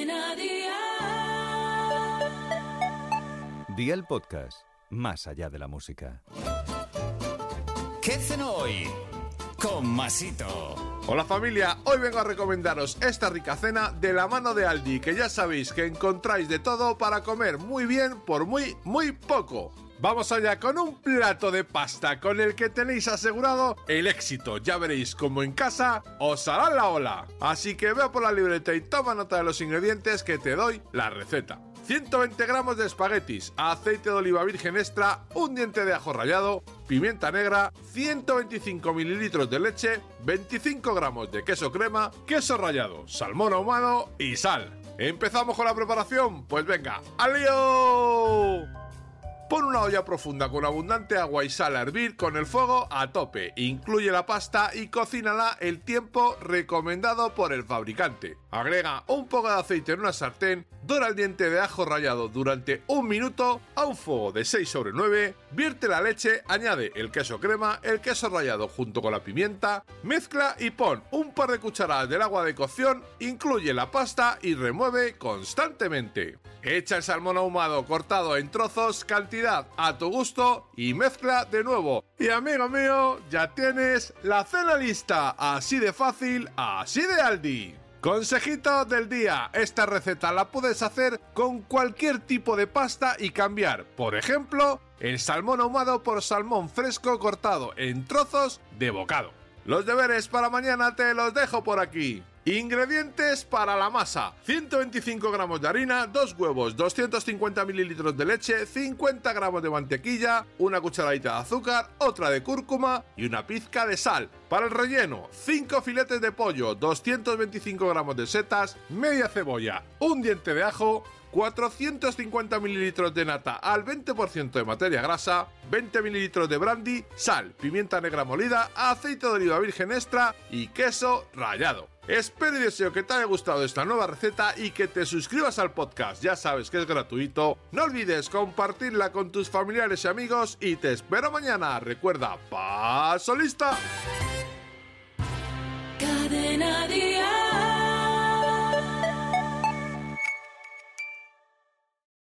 Cadena Dial. Día el podcast, más allá de la música. ¿Qué cenó hoy? Con Masito. Hola familia, hoy vengo a recomendaros esta rica cena de la mano de Aldi, que ya sabéis que encontráis de todo para comer muy bien por muy, muy poco. Vamos allá con un plato de pasta con el que tenéis asegurado el éxito. Ya veréis cómo en casa os hará la ola. Así que veo por la libreta y toma nota de los ingredientes que te doy la receta. 120 gramos de espaguetis, aceite de oliva virgen extra, un diente de ajo rallado, pimienta negra, 125 mililitros de leche, 25 gramos de queso crema, queso rallado, salmón ahumado y sal. ¿Empezamos con la preparación? Pues venga, ¡al lío! Pon una olla profunda con abundante agua y sal a hervir con el fuego a tope. Incluye la pasta y cocínala el tiempo recomendado por el fabricante. Agrega un poco de aceite en una sartén, dora el diente de ajo rallado durante un minuto a un fuego de 6 sobre 9, vierte la leche, añade el queso crema, el queso rallado junto con la pimienta, mezcla y pon un par de cucharadas del agua de cocción, incluye la pasta y remueve constantemente. Echa el salmón ahumado cortado en trozos, cantidad a tu gusto y mezcla de nuevo. Y amigo mío, ya tienes la cena lista, así de fácil, así de Aldi. Consejito del día, esta receta la puedes hacer con cualquier tipo de pasta y cambiar, por ejemplo, el salmón ahumado por salmón fresco cortado en trozos de bocado. Los deberes para mañana te los dejo por aquí. Ingredientes para la masa: 125 gramos de harina, 2 huevos, 250 mililitros de leche, 50 gramos de mantequilla, una cucharadita de azúcar, otra de cúrcuma y una pizca de sal. Para el relleno: 5 filetes de pollo, 225 gramos de setas, media cebolla, un diente de ajo, 450 mililitros de nata al 20% de materia grasa, 20 mililitros de brandy, sal, pimienta negra molida, aceite de oliva virgen extra y queso rallado. Espero y deseo que te haya gustado esta nueva receta y que te suscribas al podcast, ya sabes que es gratuito. No olvides compartirla con tus familiares y amigos y te espero mañana. Recuerda, paso lista. Cadena.